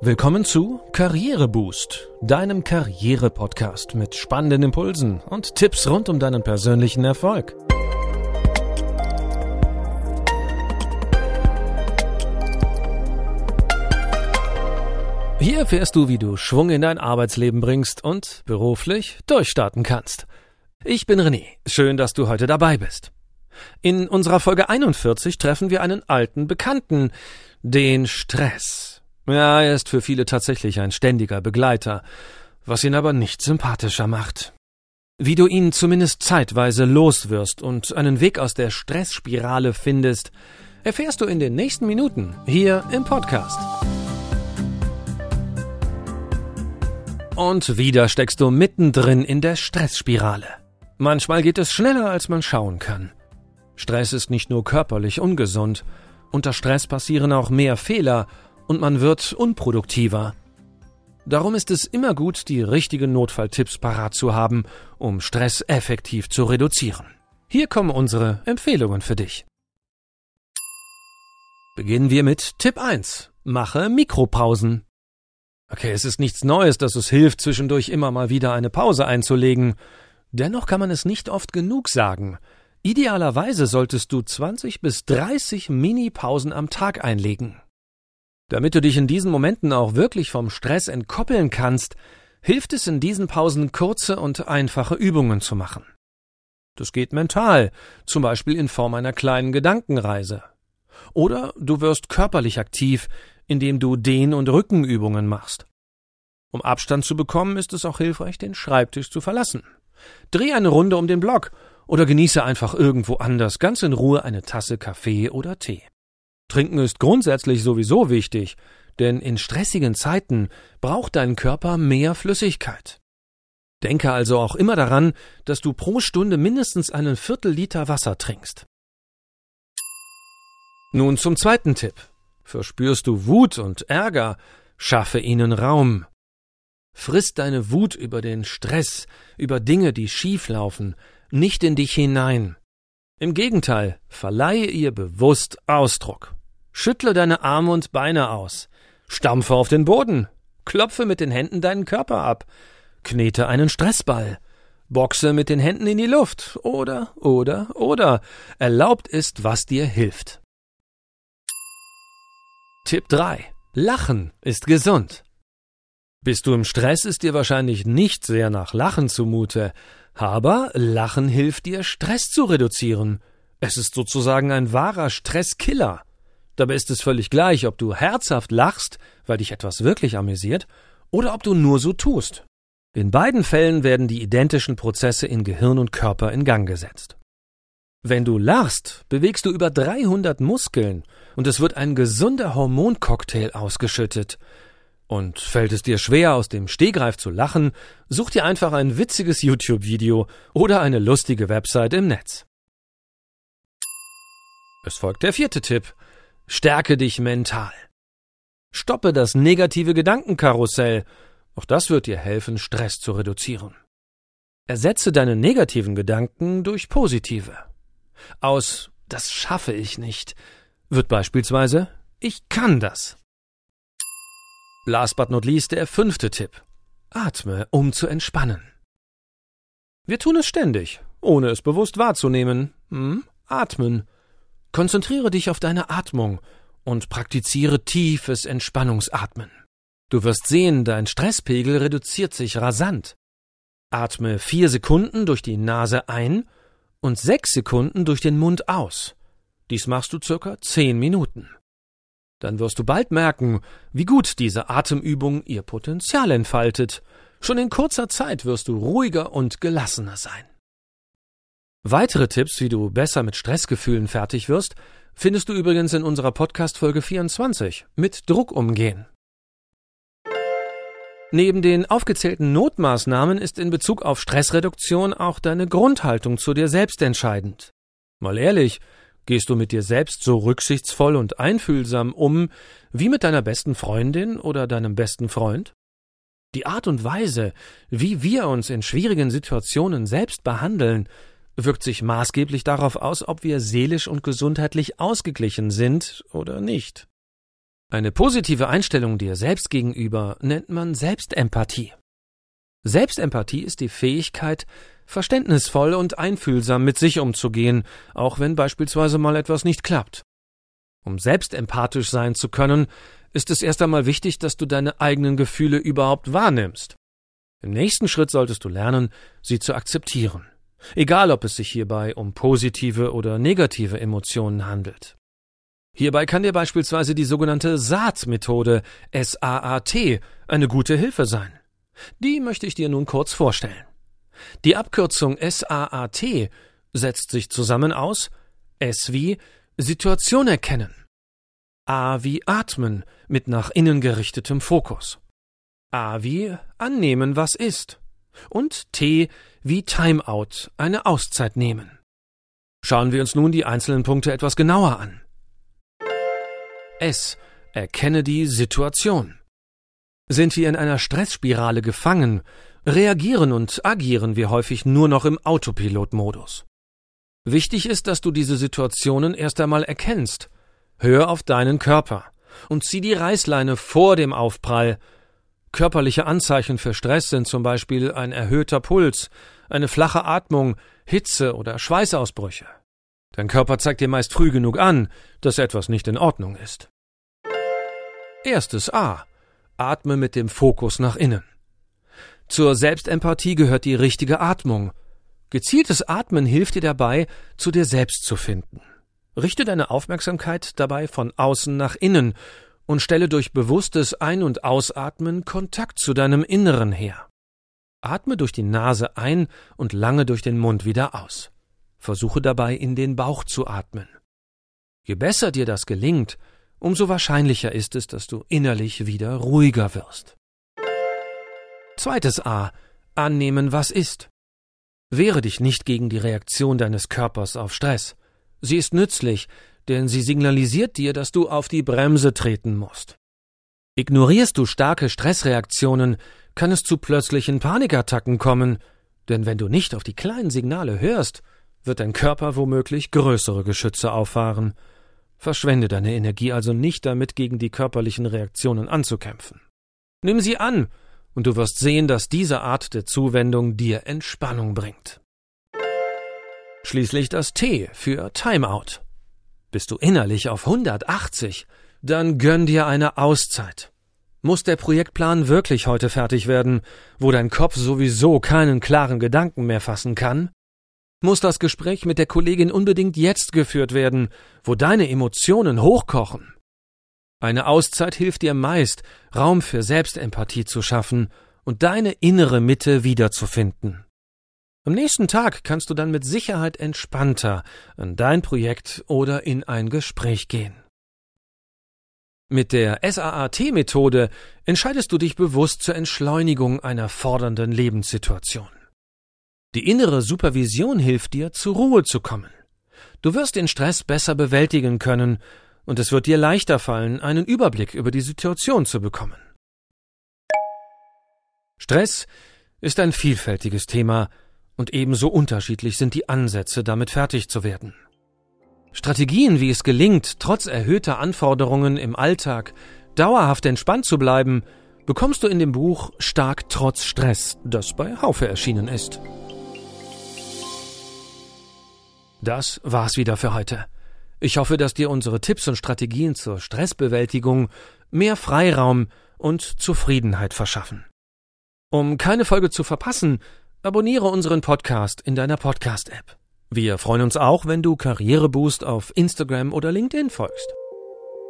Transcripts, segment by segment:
Willkommen zu Karriereboost, deinem Karriere-Podcast mit spannenden Impulsen und Tipps rund um deinen persönlichen Erfolg. Hier erfährst du, wie du Schwung in dein Arbeitsleben bringst und beruflich durchstarten kannst. Ich bin René. Schön, dass du heute dabei bist. In unserer Folge 41 treffen wir einen alten Bekannten, den Stress. Ja, er ist für viele tatsächlich ein ständiger Begleiter, was ihn aber nicht sympathischer macht. Wie du ihn zumindest zeitweise loswirst und einen Weg aus der Stressspirale findest, erfährst du in den nächsten Minuten hier im Podcast. Und wieder steckst du mittendrin in der Stressspirale. Manchmal geht es schneller, als man schauen kann. Stress ist nicht nur körperlich ungesund, unter Stress passieren auch mehr Fehler und man wird unproduktiver. Darum ist es immer gut, die richtigen Notfalltipps parat zu haben, um Stress effektiv zu reduzieren. Hier kommen unsere Empfehlungen für dich. Beginnen wir mit Tipp 1. Mache Mikropausen. Okay, es ist nichts Neues, dass es hilft, zwischendurch immer mal wieder eine Pause einzulegen. Dennoch kann man es nicht oft genug sagen. Idealerweise solltest du 20 bis 30 Mini-Pausen am Tag einlegen. Damit du dich in diesen Momenten auch wirklich vom Stress entkoppeln kannst, hilft es in diesen Pausen kurze und einfache Übungen zu machen. Das geht mental, zum Beispiel in Form einer kleinen Gedankenreise. Oder du wirst körperlich aktiv, indem du Dehn- und Rückenübungen machst. Um Abstand zu bekommen, ist es auch hilfreich, den Schreibtisch zu verlassen. Dreh eine Runde um den Block oder genieße einfach irgendwo anders ganz in Ruhe eine Tasse Kaffee oder Tee. Trinken ist grundsätzlich sowieso wichtig, denn in stressigen Zeiten braucht dein Körper mehr Flüssigkeit. Denke also auch immer daran, dass du pro Stunde mindestens einen Viertel Liter Wasser trinkst. Nun zum zweiten Tipp. Verspürst du Wut und Ärger, schaffe ihnen Raum. Friss deine Wut über den Stress, über Dinge, die schief laufen, nicht in dich hinein. Im Gegenteil, verleihe ihr bewusst Ausdruck. Schüttle deine Arme und Beine aus. Stampfe auf den Boden. Klopfe mit den Händen deinen Körper ab. Knete einen Stressball. Boxe mit den Händen in die Luft. Oder, oder, oder. Erlaubt ist, was dir hilft. Tipp 3. Lachen ist gesund. Bist du im Stress, ist dir wahrscheinlich nicht sehr nach Lachen zumute. Aber Lachen hilft dir, Stress zu reduzieren. Es ist sozusagen ein wahrer Stresskiller. Dabei ist es völlig gleich, ob du herzhaft lachst, weil dich etwas wirklich amüsiert, oder ob du nur so tust. In beiden Fällen werden die identischen Prozesse in Gehirn und Körper in Gang gesetzt. Wenn du lachst, bewegst du über 300 Muskeln und es wird ein gesunder Hormoncocktail ausgeschüttet. Und fällt es dir schwer, aus dem Stehgreif zu lachen, such dir einfach ein witziges YouTube-Video oder eine lustige Website im Netz. Es folgt der vierte Tipp. Stärke dich mental. Stoppe das negative Gedankenkarussell. Auch das wird dir helfen, Stress zu reduzieren. Ersetze deine negativen Gedanken durch positive. Aus das schaffe ich nicht wird beispielsweise ich kann das. Last but not least der fünfte Tipp. Atme, um zu entspannen. Wir tun es ständig, ohne es bewusst wahrzunehmen. Hm? Atmen. Konzentriere dich auf deine Atmung und praktiziere tiefes Entspannungsatmen. Du wirst sehen, dein Stresspegel reduziert sich rasant. Atme vier Sekunden durch die Nase ein und sechs Sekunden durch den Mund aus. Dies machst du circa zehn Minuten. Dann wirst du bald merken, wie gut diese Atemübung ihr Potenzial entfaltet. Schon in kurzer Zeit wirst du ruhiger und gelassener sein. Weitere Tipps, wie du besser mit Stressgefühlen fertig wirst, findest du übrigens in unserer Podcast Folge 24 mit Druck umgehen. Neben den aufgezählten Notmaßnahmen ist in Bezug auf Stressreduktion auch deine Grundhaltung zu dir selbst entscheidend. Mal ehrlich, gehst du mit dir selbst so rücksichtsvoll und einfühlsam um wie mit deiner besten Freundin oder deinem besten Freund? Die Art und Weise, wie wir uns in schwierigen Situationen selbst behandeln, wirkt sich maßgeblich darauf aus, ob wir seelisch und gesundheitlich ausgeglichen sind oder nicht. Eine positive Einstellung dir selbst gegenüber nennt man Selbstempathie. Selbstempathie ist die Fähigkeit, verständnisvoll und einfühlsam mit sich umzugehen, auch wenn beispielsweise mal etwas nicht klappt. Um selbstempathisch sein zu können, ist es erst einmal wichtig, dass du deine eigenen Gefühle überhaupt wahrnimmst. Im nächsten Schritt solltest du lernen, sie zu akzeptieren, egal ob es sich hierbei um positive oder negative Emotionen handelt. Hierbei kann dir beispielsweise die sogenannte SAAT-Methode SAAT eine gute Hilfe sein. Die möchte ich dir nun kurz vorstellen. Die Abkürzung SAAT setzt sich zusammen aus S wie Situation erkennen, A wie atmen mit nach innen gerichtetem Fokus, A wie annehmen, was ist und T wie Timeout, eine Auszeit nehmen. Schauen wir uns nun die einzelnen Punkte etwas genauer an. S. Erkenne die Situation. Sind wir in einer Stressspirale gefangen, reagieren und agieren wir häufig nur noch im Autopilotmodus. Wichtig ist, dass du diese Situationen erst einmal erkennst. Hör auf deinen Körper und zieh die Reißleine vor dem Aufprall. Körperliche Anzeichen für Stress sind zum Beispiel ein erhöhter Puls, eine flache Atmung, Hitze oder Schweißausbrüche. Dein Körper zeigt dir meist früh genug an, dass etwas nicht in Ordnung ist. Erstes A. Atme mit dem Fokus nach innen. Zur Selbstempathie gehört die richtige Atmung. Gezieltes Atmen hilft dir dabei, zu dir selbst zu finden. Richte deine Aufmerksamkeit dabei von außen nach innen und stelle durch bewusstes Ein- und Ausatmen Kontakt zu deinem Inneren her. Atme durch die Nase ein und lange durch den Mund wieder aus. Versuche dabei in den Bauch zu atmen. Je besser dir das gelingt, umso wahrscheinlicher ist es, dass du innerlich wieder ruhiger wirst. Zweites A. Annehmen, was ist. Wehre dich nicht gegen die Reaktion deines Körpers auf Stress. Sie ist nützlich, denn sie signalisiert dir, dass du auf die Bremse treten musst. Ignorierst du starke Stressreaktionen, kann es zu plötzlichen Panikattacken kommen, denn wenn du nicht auf die kleinen Signale hörst, wird dein Körper womöglich größere Geschütze auffahren. Verschwende deine Energie also nicht damit, gegen die körperlichen Reaktionen anzukämpfen. Nimm sie an, und du wirst sehen, dass diese Art der Zuwendung dir Entspannung bringt. Schließlich das T für Timeout. Bist du innerlich auf 180, dann gönn dir eine Auszeit. Muss der Projektplan wirklich heute fertig werden, wo dein Kopf sowieso keinen klaren Gedanken mehr fassen kann? Muss das Gespräch mit der Kollegin unbedingt jetzt geführt werden, wo deine Emotionen hochkochen? Eine Auszeit hilft dir meist, Raum für Selbstempathie zu schaffen und deine innere Mitte wiederzufinden. Am nächsten Tag kannst du dann mit Sicherheit entspannter an dein Projekt oder in ein Gespräch gehen. Mit der SAAT-Methode entscheidest du dich bewusst zur Entschleunigung einer fordernden Lebenssituation. Die innere Supervision hilft dir, zur Ruhe zu kommen. Du wirst den Stress besser bewältigen können, und es wird dir leichter fallen, einen Überblick über die Situation zu bekommen. Stress ist ein vielfältiges Thema, und ebenso unterschiedlich sind die Ansätze, damit fertig zu werden. Strategien, wie es gelingt, trotz erhöhter Anforderungen im Alltag dauerhaft entspannt zu bleiben, bekommst du in dem Buch Stark trotz Stress, das bei Haufe erschienen ist. Das war's wieder für heute. Ich hoffe, dass dir unsere Tipps und Strategien zur Stressbewältigung mehr Freiraum und Zufriedenheit verschaffen. Um keine Folge zu verpassen, abonniere unseren Podcast in deiner Podcast-App. Wir freuen uns auch, wenn du Karriereboost auf Instagram oder LinkedIn folgst.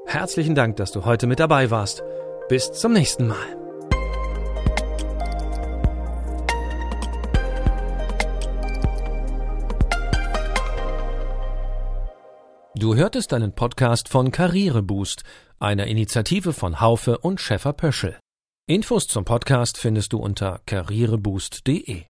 Herzlichen Dank, dass du heute mit dabei warst. Bis zum nächsten Mal. Du hörtest einen Podcast von Karriereboost, einer Initiative von Haufe und Schäfer Pöschel. Infos zum Podcast findest du unter karriereboost.de.